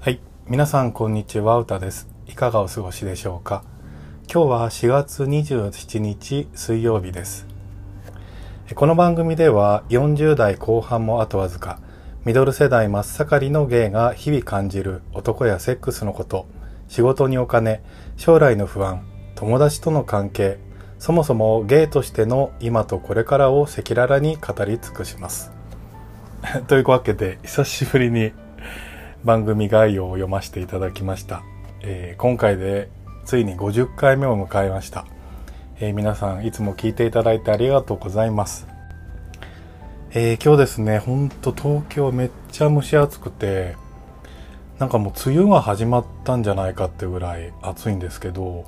はい皆さんこんにちは。歌です。いかがお過ごしでしょうか？今日は4月27日水曜日です。この番組では40代後半もあとわずかミドル世代真っ盛りのゲイが日々感じる男やセックスのこと仕事にお金将来の不安友達との関係そもそもゲイとしての今とこれからを赤裸々に語り尽くします。というわけで久しぶりに番組概要を読ませていただきました、えー、今回でついに50回目を迎えましたえー、皆さんいつも聞いていただいてありがとうございます。えー、今日ですね、ほんと東京めっちゃ蒸し暑くて、なんかもう梅雨が始まったんじゃないかってぐらい暑いんですけど、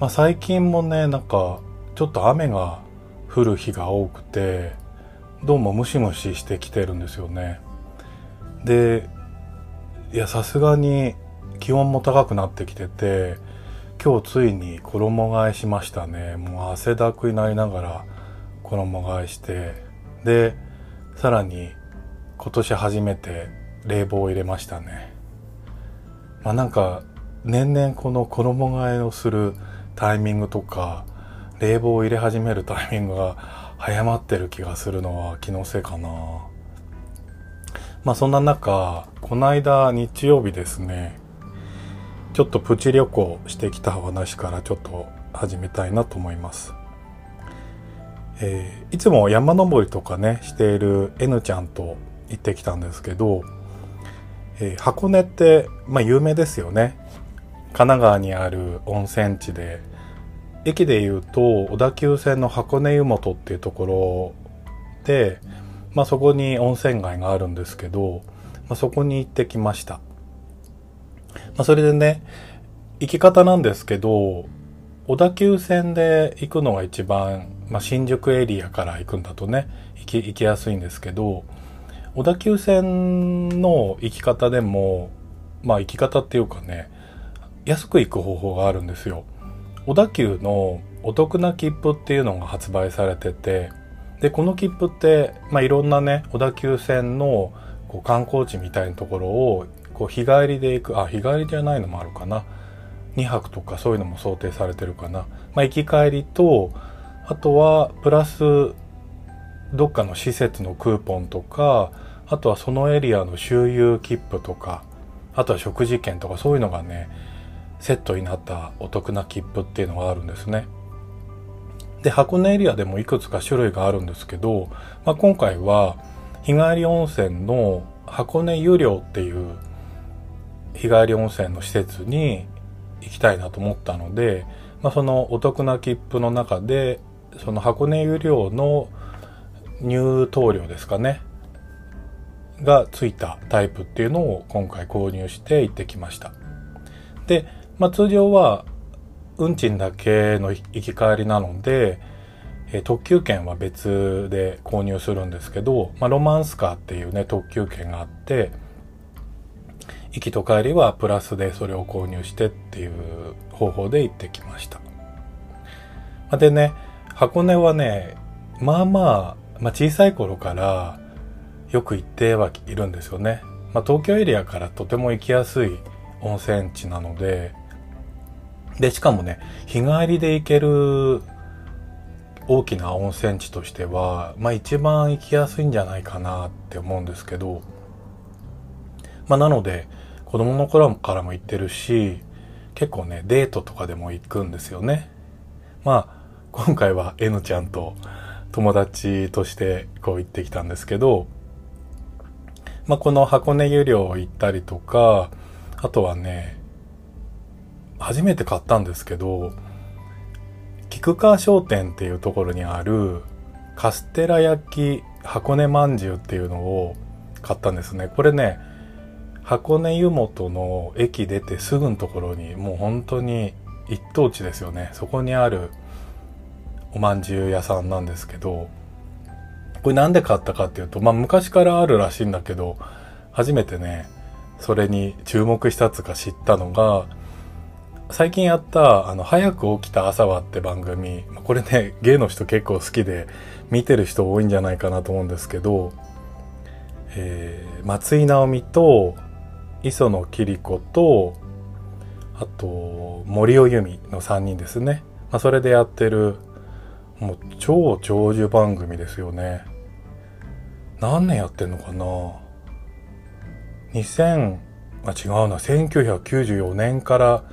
まあ最近もね、なんかちょっと雨が降る日が多くて、どうもムシムシしてきてるんですよね。で、いや、さすがに気温も高くなってきてて、今日ついに衣替えしましたねもう汗だくになりながら衣替えしてでさらに今年初めて冷房を入れましたねまあなんか年々この衣替えをするタイミングとか冷房を入れ始めるタイミングが早まってる気がするのは気のせいかなまあそんな中この間日曜日ですねちょっとプチ旅行してきた話からちょっと始めたいなと思います。えー、いつも山登りとかねしている N ちゃんと行ってきたんですけど、えー、箱根って、まあ、有名ですよね神奈川にある温泉地で駅でいうと小田急線の箱根湯本っていうところで、まあ、そこに温泉街があるんですけど、まあ、そこに行ってきましたまあ、それでね、行き方なんですけど、小田急線で行くのが一番、まあ、新宿エリアから行くんだとね、行き、行きやすいんですけど、小田急線の行き方でも、まあ行き方っていうかね、安く行く方法があるんですよ。小田急のお得な切符っていうのが発売されてて、で、この切符って、まあいろんなね、小田急線のこう観光地みたいなところをこう日帰りで行くあ日帰りじゃないのもあるかな。2泊とかそういうのも想定されてるかな、まあ、行き帰りとあとはプラスどっかの施設のクーポンとかあとはそのエリアの周遊切符とかあとは食事券とかそういうのがねセットになったお得な切符っていうのがあるんですね。で箱根エリアでもいくつか種類があるんですけど、まあ、今回は日帰り温泉の箱根湯寮っていう日帰り温泉の施設に行きたいなと思ったので、まあ、そのお得な切符の中でその箱根湯量の入湯料ですかねがついたタイプっていうのを今回購入して行ってきましたで、まあ、通常は運賃だけの行き帰りなので、え特急券は別で購入するんですけど、まあ、ロマンスカーっていうね特急券があって行きと帰りはプラスでそれを購入してっていう方法で行ってきました。でね、箱根はね、まあまあ、まあ、小さい頃からよく行ってはいるんですよね。まあ、東京エリアからとても行きやすい温泉地なので、で、しかもね、日帰りで行ける大きな温泉地としては、まあ一番行きやすいんじゃないかなって思うんですけど、まあなので、子供の頃からも行ってるし、結構ね、デートとかでも行くんですよね。まあ、今回は N ちゃんと友達としてこう行ってきたんですけど、まあこの箱根湯寮行ったりとか、あとはね、初めて買ったんですけど、菊川商店っていうところにあるカステラ焼き箱根まんじゅうっていうのを買ったんですね。これね、箱根湯本の駅出てすぐのところにもう本当に一等地ですよねそこにあるおまんじゅう屋さんなんですけどこれなんで買ったかっていうとまあ昔からあるらしいんだけど初めてねそれに注目したつか知ったのが最近やったあの早く起きた朝はって番組これね 芸の人結構好きで見てる人多いんじゃないかなと思うんですけどえー、松井直美と磯野桐子とあと森尾由美の3人ですね、まあ、それでやってるもう超長寿番組ですよね。何年やってんのかな？2000あ違うな。1994年から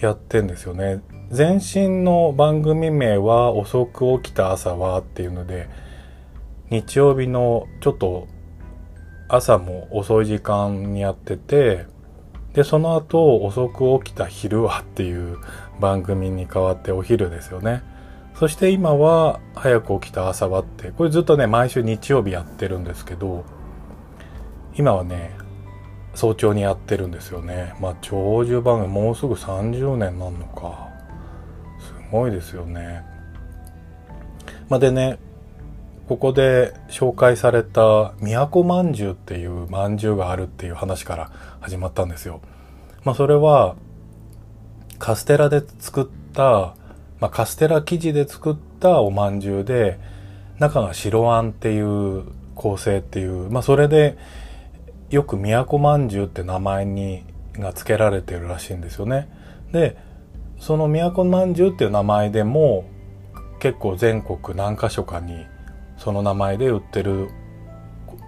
やってんですよね。前身の番組名は「遅く起きた朝は」っていうので日曜日のちょっと朝も遅い時間にやっててでその後遅く起きた昼はっていう番組に変わってお昼ですよね。そして今は早く起きた朝はってこれずっとね毎週日曜日やってるんですけど今はね早朝にやってるんですよね。まあ長寿番組もうすぐ30年なんのか。すごいですよね。まあでねここで紹介された都まんじゅうっていうまんじゅうがあるっていう話から始まったんですよ。まあそれはカステラで作った、まあ、カステラ生地で作ったおまんじゅうで中が白あんっていう構成っていう、まあそれでよく都まんじゅうって名前にが付けられてるらしいんですよね。で、その都まんじゅうっていう名前でも結構全国何箇所かにその名前で売ってる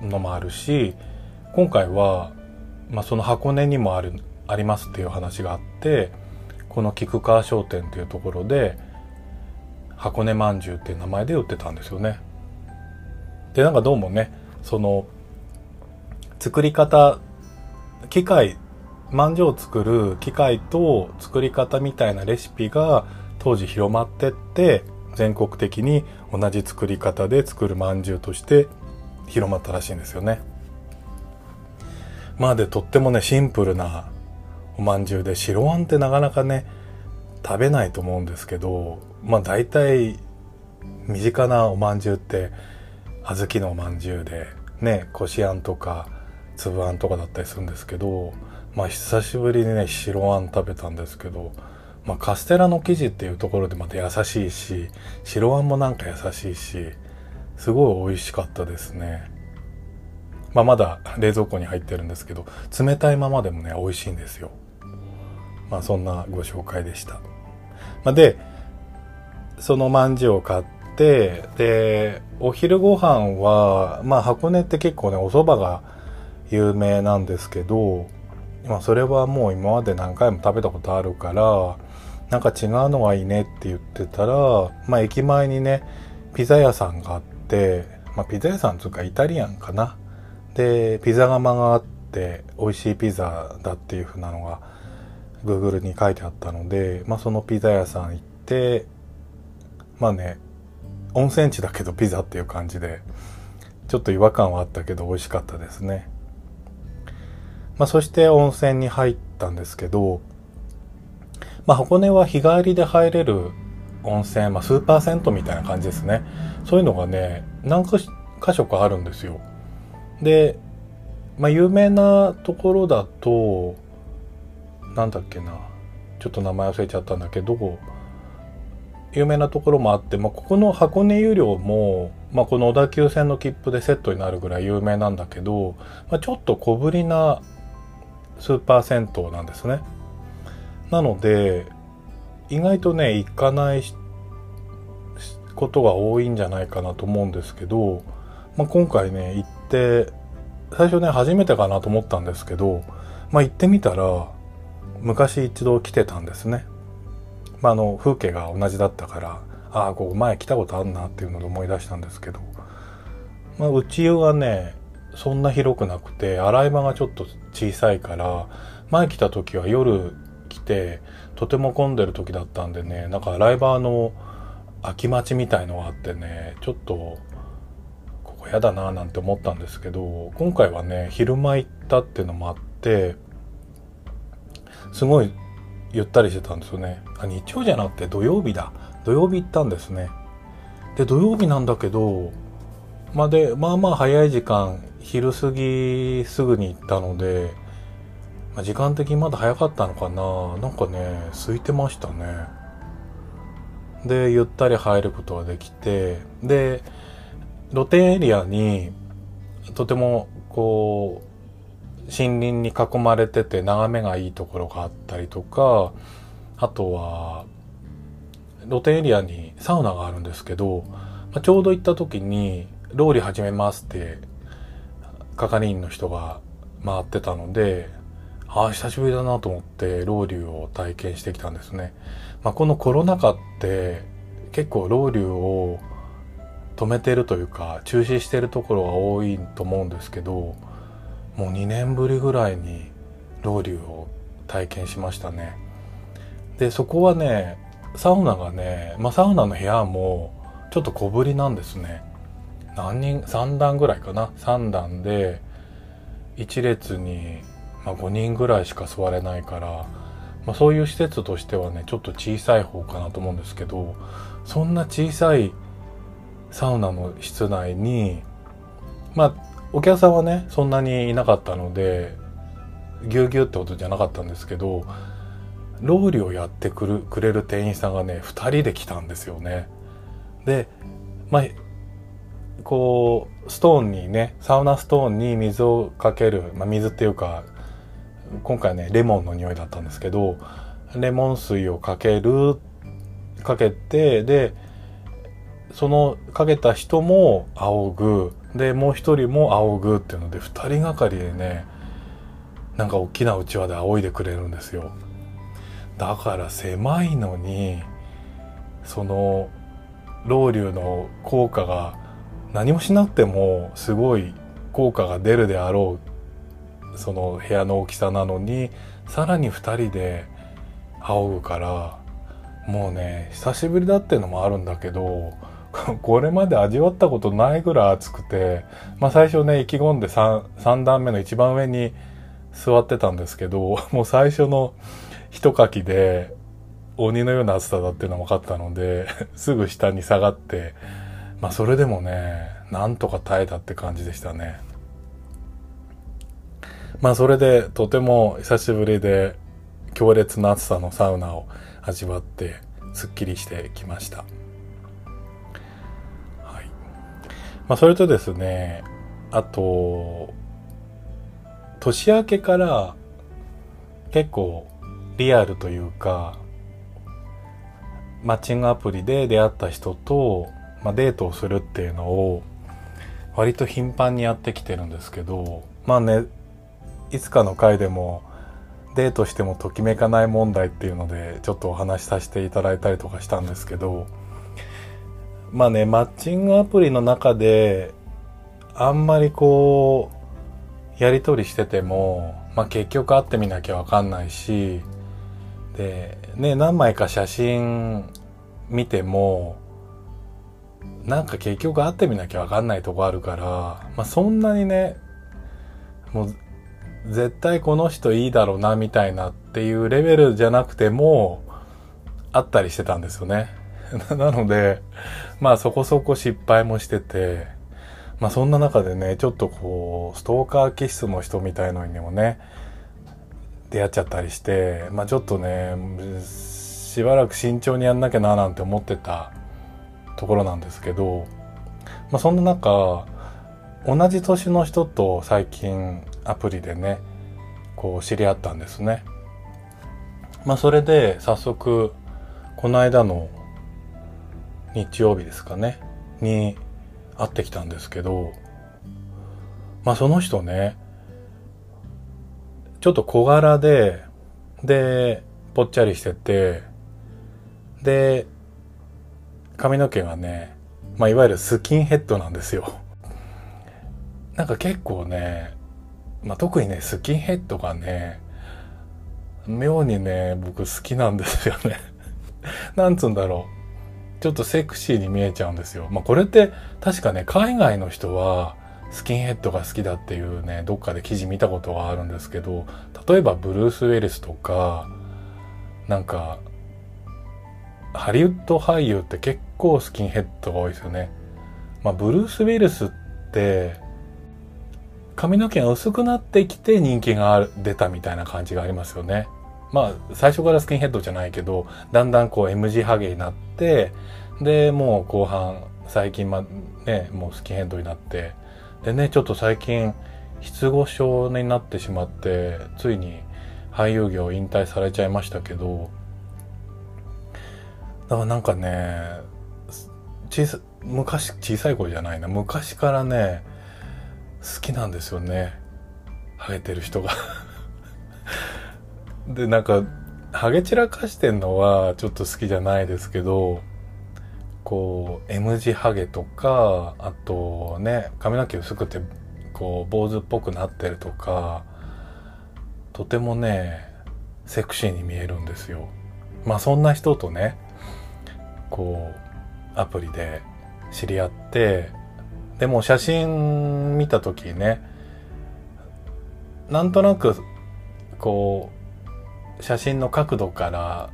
のもあるし今回は、まあ、その箱根にもあるありますっていう話があってこの菊川商店っていうところで箱根まんじゅうっていう名前で売ってたんですよね。でなんかどうもねその作り方機械まんじゅうを作る機械と作り方みたいなレシピが当時広まってって全国的に同じ作り方で作るまんじゅうとして広まったらしいんですよね。まあでとってもねシンプルなおまんじゅうで白あんってなかなかね食べないと思うんですけどまあ大体身近なおまんじゅうって小豆のおまんじゅうでねこしあんとか粒あんとかだったりするんですけどまあ久しぶりにね白あん食べたんですけどまあ、カステラの生地っていうところでまた優しいし白あんもなんか優しいしすごい美味しかったですね。まあ、まだ冷蔵庫に入ってるんですけど冷たいままでもね美味しいんですよ。まあそんなご紹介でした。まあ、でそのまんじゅうを買ってでお昼ご飯はまあ箱根って結構ねお蕎麦が有名なんですけどまあそれはもう今まで何回も食べたことあるからなんか違うのがいいねって言ってたら、まあ駅前にね、ピザ屋さんがあって、まあピザ屋さんつうかイタリアンかな。で、ピザ窯があって美味しいピザだっていう風なのが Google に書いてあったので、まあそのピザ屋さん行って、まあね、温泉地だけどピザっていう感じで、ちょっと違和感はあったけど美味しかったですね。まあそして温泉に入ったんですけど、まあ、箱根は日帰りで入れる温泉、まあ、スーパー銭湯みたいな感じですね。そういうのがね、何か所かあるんですよ。で、まあ、有名なところだと、なんだっけな。ちょっと名前忘れちゃったんだけど、有名なところもあって、まあ、ここの箱根湯量も、まあ、この小田急線の切符でセットになるぐらい有名なんだけど、まあ、ちょっと小ぶりなスーパー銭湯なんですね。なので、意外とね、行かないことが多いんじゃないかなと思うんですけど、まあ、今回ね、行って、最初ね、初めてかなと思ったんですけど、まあ、行ってみたら、昔一度来てたんですね。まあ、あの、風景が同じだったから、ああ、ここ前来たことあるなっていうので思い出したんですけど、まあ、内湯はね、そんな広くなくて、洗い場がちょっと小さいから、前来た時は夜来てとても混んでる時だったんでねなんかライバーの空き待ちみたいのがあってねちょっとここやだななんて思ったんですけど今回はね昼間行ったっていうのもあってすごいゆったりしてたんですよね。あ日曜じゃなくて土曜日だ。土曜日行ったんですね。で土曜日なんだけどまあでまあまあ早い時間昼過ぎすぐに行ったのでまあ、時間的にまだ早かったのかな。なんかね空いてましたね。でゆったり入ることができてで露天エリアにとてもこう森林に囲まれてて眺めがいいところがあったりとかあとは露天エリアにサウナがあるんですけど、まあ、ちょうど行った時に「ローリ始めます」って係員の人が回ってたのでああ久しぶりだなと思ってロウリュを体験してきたんですね、まあ、このコロナ禍って結構ロウリュを止めてるというか中止してるところが多いと思うんですけどもう2年ぶりぐらいにロウリュを体験しましたね。でそこはねサウナがね、まあ、サウナの部屋もちょっと小ぶりなんですね。何人3段ぐらいかな3段で1列に、まあ、5人ぐらいしか座れないから、まあ、そういう施設としてはねちょっと小さい方かなと思うんですけどそんな小さいサウナの室内にまあお客さんはねそんなにいなかったのでぎゅうぎゅうってことじゃなかったんですけどロウリをやってくるくれる店員さんがね2人で来たんですよね。でまあこうストーンにねサウナストーンに水をかける、まあ、水っていうか今回ねレモンの匂いだったんですけどレモン水をかけるかけてでそのかけた人も仰ぐ。でもう一人も仰ぐっていうので二人がかりでねなんか大きなうちわで仰いでくれるんですよ。だから狭いのにそのロウリュの効果が何もしなくてもすごい効果が出るであろうその部屋の大きさなのにさらに2人で仰ぐからもうね久しぶりだっていうのもあるんだけど これまで味わったことないぐらい暑くて、まあ最初ね、意気込んで 3, 3段目の一番上に座ってたんですけど、もう最初の一かきで鬼のような暑さだっていうのが分かったので、すぐ下に下がって、まあそれでもね、なんとか耐えたって感じでしたね。まあそれでとても久しぶりで強烈な暑さのサウナを味わってすっきりしてきました。はい。まあそれとですね、あと、年明けから結構リアルというか、マッチングアプリで出会った人とまあ、デートをするっていうのを割と頻繁にやってきてるんですけどまあねいつかの回でもデートしてもときめかない問題っていうのでちょっとお話しさせていただいたりとかしたんですけどまあねマッチングアプリの中であんまりこうやり取りしてても、まあ、結局会ってみなきゃわかんないしでね何枚か写真見てもなんか結局会ってみなきゃわかんないとこあるから、まあそんなにね、もう絶対この人いいだろうなみたいなっていうレベルじゃなくても、あったりしてたんですよね。なので、まあそこそこ失敗もしてて、まあそんな中でね、ちょっとこう、ストーカー気質の人みたいのにもね、出会っちゃったりして、まあちょっとね、しばらく慎重にやんなきゃななんて思ってたところなんですけど、まあ、そんな中同じ年の人と最近アプリでねこう知り合ったんですね。まあそれで早速この間の日曜日ですかねに会ってきたんですけどまあその人ねちょっと小柄ででぽっちゃりしててで髪の毛がね、まあ、いわゆるスキンヘッドなんですよ。なんか結構ね、まあ、特にね、スキンヘッドがね、妙にね、僕好きなんですよね。なんつうんだろう。ちょっとセクシーに見えちゃうんですよ。まあ、これって確かね、海外の人はスキンヘッドが好きだっていうね、どっかで記事見たことがあるんですけど、例えばブルース・ウェルスとか、なんか、ハリウッド俳優って結構スキンヘッドが多いですよね。まあ、ブルース・ウィルスって、髪の毛が薄くなってきて人気が出たみたいな感じがありますよね。まあ、最初からスキンヘッドじゃないけど、だんだんこう M 字ハゲになって、で、もう後半、最近ま、ね、もうスキンヘッドになって、でね、ちょっと最近、失語症になってしまってついに俳優業引退されちゃいましたけどだからなんかね小さ昔小さい頃じゃないな。昔からね好きなんですよね。ハゲてる人が。でなんかハゲ散らかしてんのはちょっと好きじゃないですけどこう M 字ハゲとかあとね髪の毛薄くてこう坊主っぽくなってるとかとてもねセクシーに見えるんですよ。まあそんな人とねこうアプリで知り合ってでも写真見た時ねなんとなくこう写真の角度から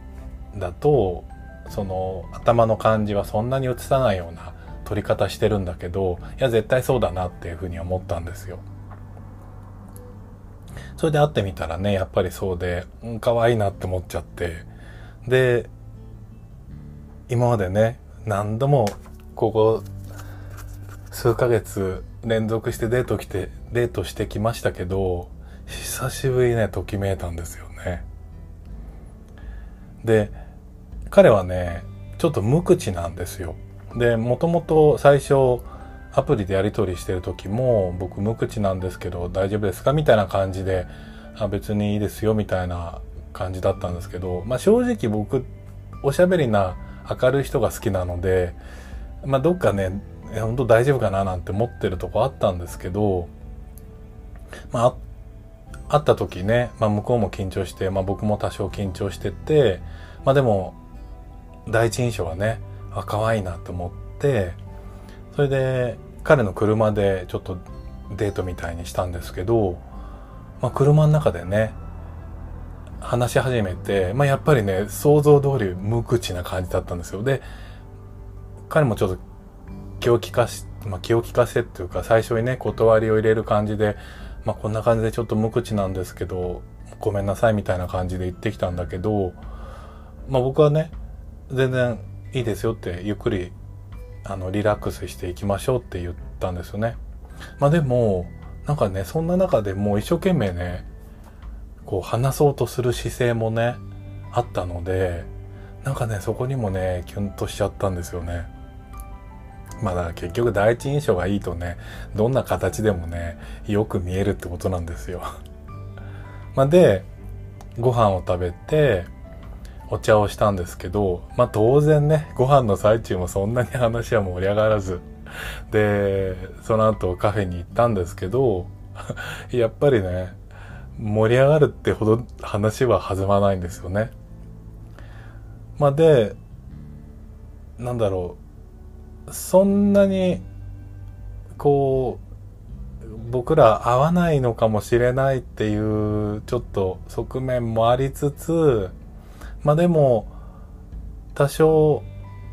だとその頭の感じはそんなに映さないような撮り方してるんだけどいや絶対そうだなっていうふうに思ったんですよ。それで会ってみたらねやっぱりそうで、うん、可愛いなって思っちゃってで今までね何度もここ数ヶ月連続してデート来てデートしてきましたけど久しぶりねときめいたんですよね。で彼はねちょっと無口なんですよ。でもともと最初アプリでやり取りしてる時も僕無口なんですけど大丈夫ですかみたいな感じであ別にいいですよみたいな感じだったんですけど、まあ、正直僕おしゃべりな明るい人が好きなので、まあ、どっかね本当大丈夫かななんて思ってるとこあったんですけど、まあ、会った時ね、まあ、向こうも緊張して、まあ、僕も多少緊張してて、まあ、でも第一印象はねあ可愛いなと思ってそれで彼の車でちょっとデートみたいにしたんですけど、まあ、車の中でね話し始めて、まあ、やっぱりね想像通り無口な感じだったんですよで彼もちょっと気を利かし、まあ、気を利かせっていうか最初にね断りを入れる感じで、まあ、こんな感じでちょっと無口なんですけどごめんなさいみたいな感じで言ってきたんだけど、まあ、僕はね全然いいですよってゆっくりあのリラックスしていきましょうって言ったんですよね。まあでもなんかねそんな中でもう一生懸命ねこう話そうとする姿勢もねあったのでなんかねそこにもねキュンとしちゃったんですよね。まだ結局第一印象がいいとねどんな形でもねよく見えるってことなんですよ。まあでご飯を食べてお茶をしたんですけど、まあ当然ね、ご飯の最中もそんなに話は盛り上がらず、で、その後カフェに行ったんですけど、やっぱりね、盛り上がるってほど話は弾まないんですよね。まあで、なんだろう、そんなに、こう、僕ら合わないのかもしれないっていうちょっと側面もありつつ、まあでも、多少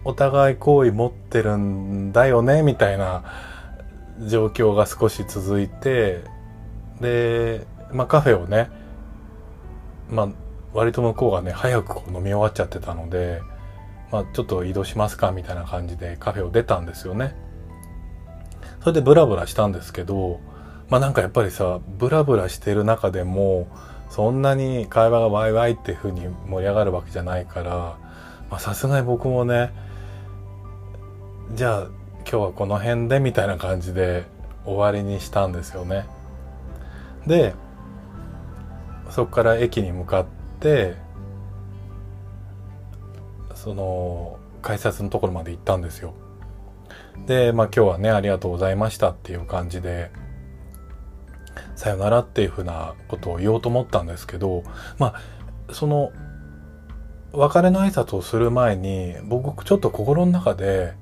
お互い好意持ってるんだよね、みたいな状況が少し続いて、で、まあカフェをね、まあ割と向こうがね、早くこう飲み終わっちゃってたので、まあちょっと移動しますかみたいな感じでカフェを出たんですよね。それでブラブラしたんですけど、まあなんかやっぱりさ、ブラブラしてる中でも、そんなに会話がワイワイっていう風に盛り上がるわけじゃないからさすがに僕もねじゃあ今日はこの辺でみたいな感じで終わりにしたんですよね。でそこから駅に向かってその改札のところまで行ったんですよ。でまあ今日はねありがとうございましたっていう感じでさよならっていうふうなことを言おうと思ったんですけど、まあ、その、別れの挨拶をする前に、僕ちょっと心の中で、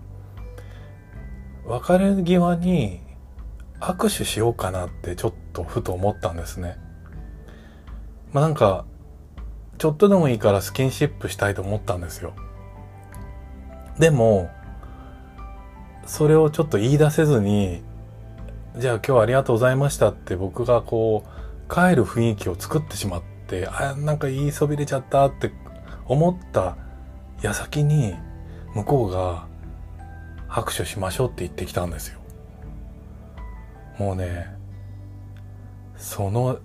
別れ際に握手しようかなってちょっとふと思ったんですね。まあなんか、ちょっとでもいいからスキンシップしたいと思ったんですよ。でも、それをちょっと言い出せずに、じゃあ今日はありがとうございましたって僕がこう帰る雰囲気を作ってしまってあなんか言いそびれちゃったって思った矢先に向こうが拍手しましょうって言ってきたんですよもうねその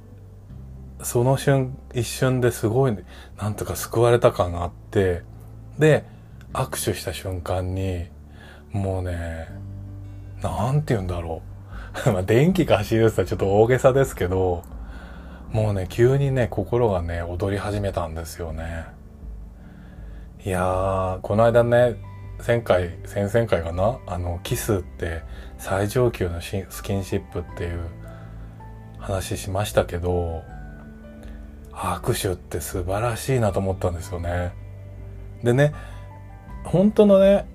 その瞬一瞬ですごいなんとか救われた感があってで握手した瞬間にもうねなんて言うんだろう。まあ電気が走るってちょっと大げさですけどもうね急にね心がね踊り始めたんですよね。いやーこの間ね前回先々回かな？あのキスって最上級のスキンシップっていう話しましたけど握手って素晴らしいなと思ったんですよね。でね本当のね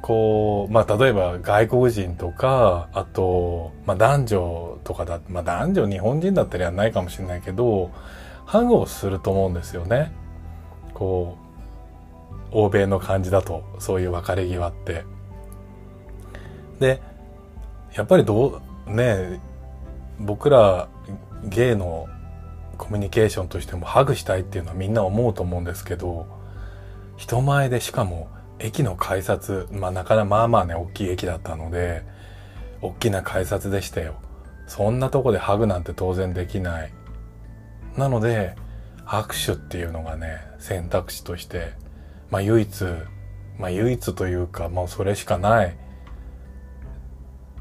こうまあ例えば外国人とかあと、まあ、男女とかだまあ男女日本人だったりはないかもしれないけどハグをすると思うんですよね。こう欧米の感じだとそういう別れ際って。でやっぱりどうね僕らゲイのコミュニケーションとしてもハグしたいっていうのはみんな思うと思うんですけど人前でしかも駅の改札まあなかなかまあまあね大きい駅だったので大きな改札でしたよ。そんなとこでハグなんて当然できない。なので握手っていうのがね選択肢としてまあ唯一まあ唯一というかもうそれしかない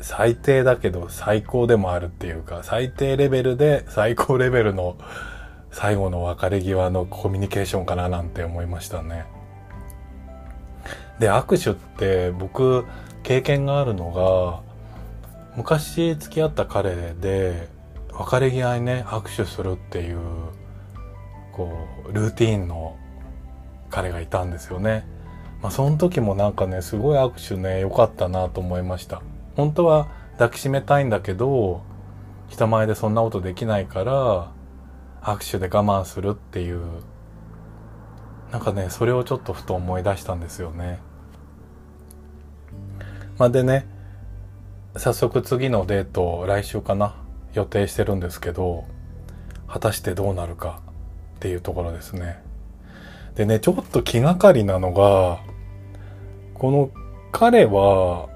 最低だけど最高でもあるっていうか、最低レベルで最高レベルの最後の別れ際のコミュニケーションかななんて思いましたね。で、握手って僕経験があるのが、昔付き合った彼で別れ際にね、握手するっていう、こう、ルーティーンの彼がいたんですよね。まあその時もなんかね、すごい握手ね、良かったなと思いました。本当は抱きしめたいんだけど人前でそんなことできないから握手で我慢するっていう。なんかねそれをちょっとふと思い出したんですよね。まあでね早速次のデート来週かな予定してるんですけど果たしてどうなるかっていうところですね。でねちょっと気がかりなのがこの彼は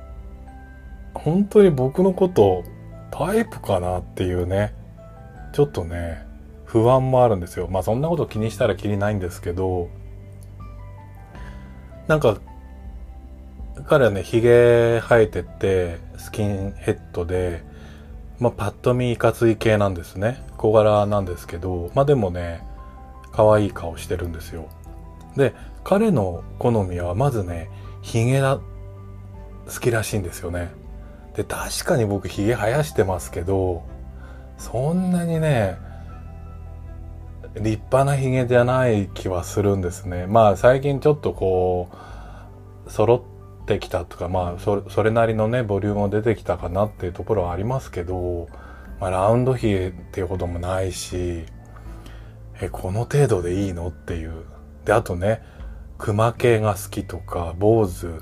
本当に僕のことタイプかなっていうね、ちょっとね、不安もあるんですよ。まあそんなこと気にしたら気にないんですけど、なんか、彼はね、髭生えてて、スキンヘッドで、まあパッと見いかつい系なんですね。小柄なんですけど、まあでもね、可愛い顔してるんですよ。で、彼の好みはまずね、髭が好きらしいんですよね。で、確かに僕髭生やしてますけど、そんなにね、立派な髭じゃない気はするんですね。まあ最近ちょっとこう、揃ってきたとか、まあそれなりのね、ボリュームも出てきたかなっていうところはありますけど、まあラウンド髭っていうこともないし、え、この程度でいいのっていう。で、あとね、熊系が好きとか、坊主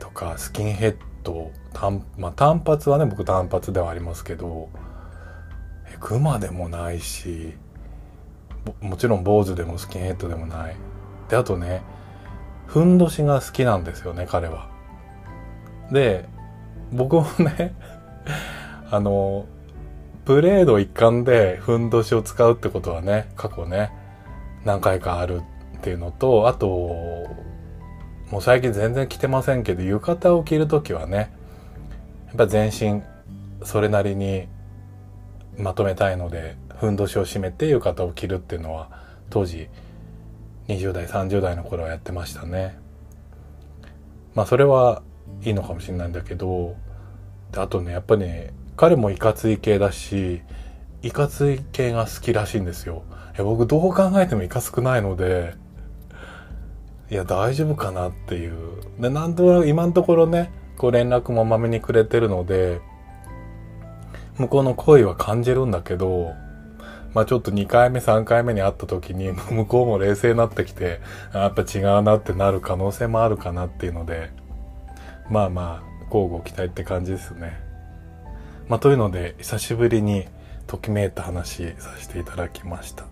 とか、スキンヘッド単,、まあ、単発はね僕単発ではありますけどクマでもないしもちろん坊主でもスキンヘッドでもない。であとねふんどしが好きなんですよね彼は。で僕もね あのプレード一環でふんどしを使うってことはね過去ね何回かあるっていうのとあともう最近全然着てませんけど浴衣を着る時はねやっぱ全身それなりにまとめたいのでふんどしを締めて浴衣を着るっていうのは当時20代30代の頃はやってましたね。まあそれはいいのかもしれないんだけどあとねやっぱりね彼もいかつい系だしいかつい系が好きらしいんですよ。僕どう考えてもいかつくないのでいや大丈夫かなっていうでなんとなく今のところねこう連絡もまめにくれてるので、向こうの恋は感じるんだけど、まあちょっと2回目3回目に会った時に 向こうも冷静になってきて、やっぱ違うなってなる可能性もあるかなっていうので、まあまあ、交互期待って感じですね。まあというので、久しぶりにときめいた話させていただきました。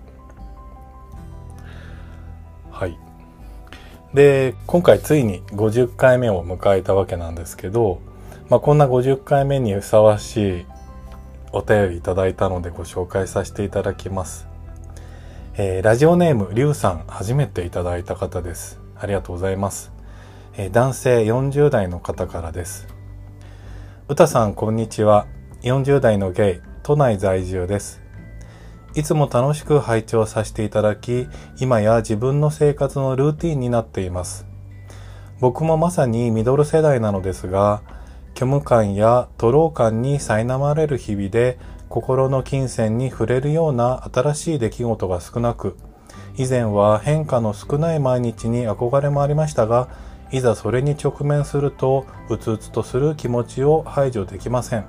はい。で、今回ついに50回目を迎えたわけなんですけど、まあ、こんな50回目にふさわしいお便りいただいたのでご紹介させていただきます。えー、ラジオネーム、りゅうさん、初めていただいた方です。ありがとうございます。えー、男性40代の方からです。うたさん、こんにちは。40代のゲイ、都内在住です。いつも楽しく拝聴させていただき、今や自分の生活のルーティンになっています。僕もまさにミドル世代なのですが、虚無感や徒労感に苛まれる日々で、心の金銭に触れるような新しい出来事が少なく、以前は変化の少ない毎日に憧れもありましたが、いざそれに直面すると、うつうつとする気持ちを排除できません。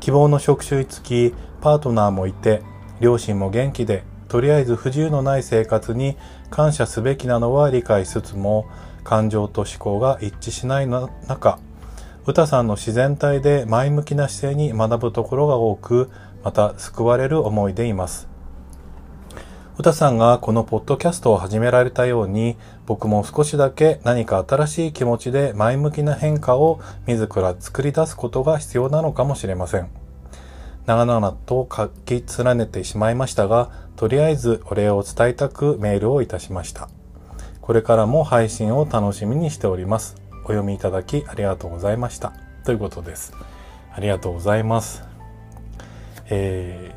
希望の職種につき、パートナーもいて、両親も元気で、とりあえず不自由のない生活に感謝すべきなのは理解しつつも、感情と思考が一致しない中、歌さんの自然体で前向きな姿勢に学ぶところが多く、また救われる思いでいます。歌さんがこのポッドキャストを始められたように、僕も少しだけ何か新しい気持ちで前向きな変化を自ら作り出すことが必要なのかもしれません。長々と書き連ねてしまいましたが、とりあえずお礼を伝えたくメールをいたしました。これからも配信を楽しみにしております。お読みいただきありがとうございました。ということです。ありがとうございます。え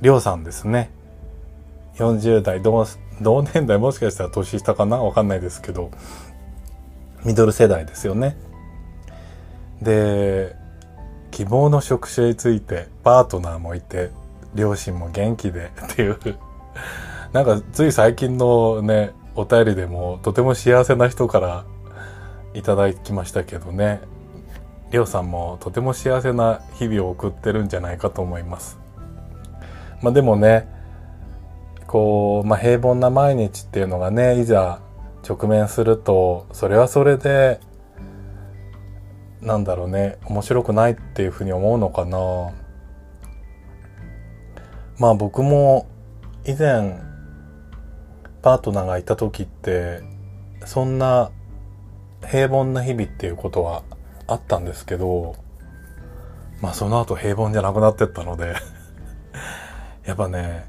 ー、りょうさんですね。40代同、同年代もしかしたら年下かな？わかんないですけど、ミドル世代ですよね。で、希望の職種についてパートナーもいて両親も元気で っていう。なんかつい最近のねお便りでもとても幸せな人からいただきましたけどね。りょうさんもとても幸せな日々を送ってるんじゃないかと思います。まあでもねこう、まあ、平凡な毎日っていうのがねいざ直面するとそれはそれでなんだろうね面白くないっていうふうに思うのかな。まあ僕も以前パートナーがいた時ってそんな平凡な日々っていうことはあったんですけどまあその後平凡じゃなくなってったので やっぱね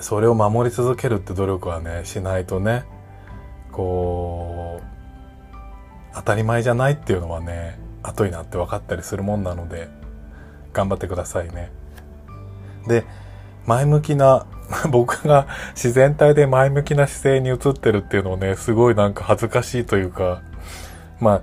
それを守り続けるって努力はねしないとねこう当たり前じゃないっていうのはね後になって分かったりするもんなので頑張ってくださいね。で前向きな 僕が自然体で前向きな姿勢に映ってるっていうのをねすごいなんか恥ずかしいというかまあ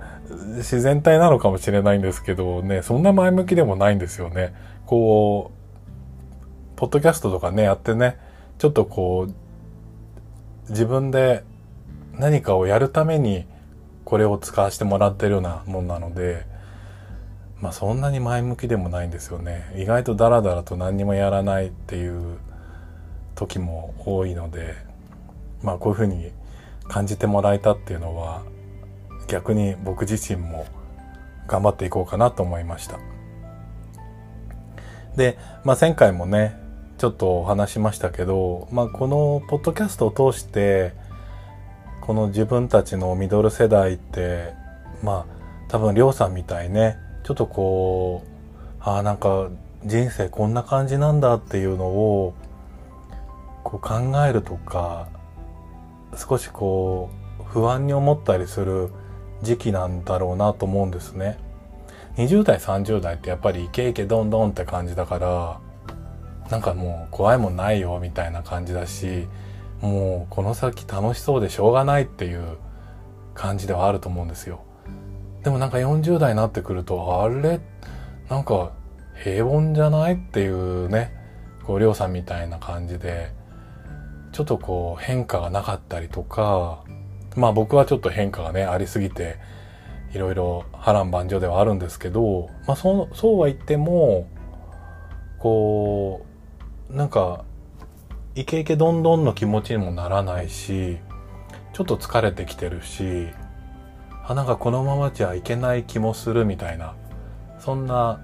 自然体なのかもしれないんですけどねそんな前向きでもないんですよね。こうポッドキャストとかねやってねちょっとこう自分で何かをやるためにこれを使わせてもらってるようなもんなので、まあそんなに前向きでもないんですよね。意外とダラダラと何にもやらないっていう時も多いので、まあこういうふうに感じてもらえたっていうのは逆に僕自身も頑張っていこうかなと思いました。で、まあ前回もね、ちょっとお話しましたけど、まあこのポッドキャストを通してこの自分たちのミドル世代ってまあ多分りょうさんみたいねちょっとこうああなんか人生こんな感じなんだっていうのをこう考えるとか少しこう不安に思ったりする時期なんだろうなと思うんですね。20代30代ってやっぱりイケイケどんどんって感じだからなんかもう怖いもんないよみたいな感じだしもうこの先楽しそうでしょうがないっていう感じではあると思うんですよ。でもなんか40代になってくると、あれ？なんか平凡じゃないっていうね、こう、りょうさんみたいな感じで、ちょっとこう変化がなかったりとか、まあ僕はちょっと変化がね、ありすぎて、いろいろ波乱万丈ではあるんですけど、まあそう、そうは言っても、こう、なんかイケイケどんどんの気持ちにもならないし、ちょっと疲れてきてるし、あ、なんかこのままじゃいけない気もするみたいな、そんな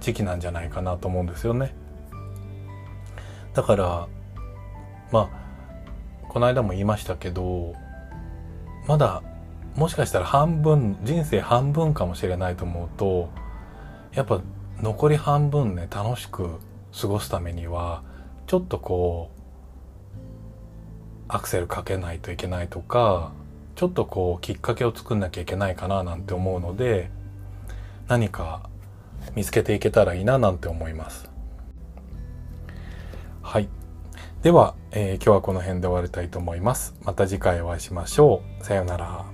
時期なんじゃないかなと思うんですよね。だから、まあ、この間も言いましたけど、まだ、もしかしたら半分、人生半分かもしれないと思うと、やっぱ残り半分ね楽しく過ごすためにはちょっとこうアクセルかけないといけないとかちょっとこうきっかけを作んなきゃいけないかななんて思うので何か見つけていけたらいいななんて思います。はい。では、えー、今日はこの辺で終わりたいと思います。また次回お会いしましょう。さようなら。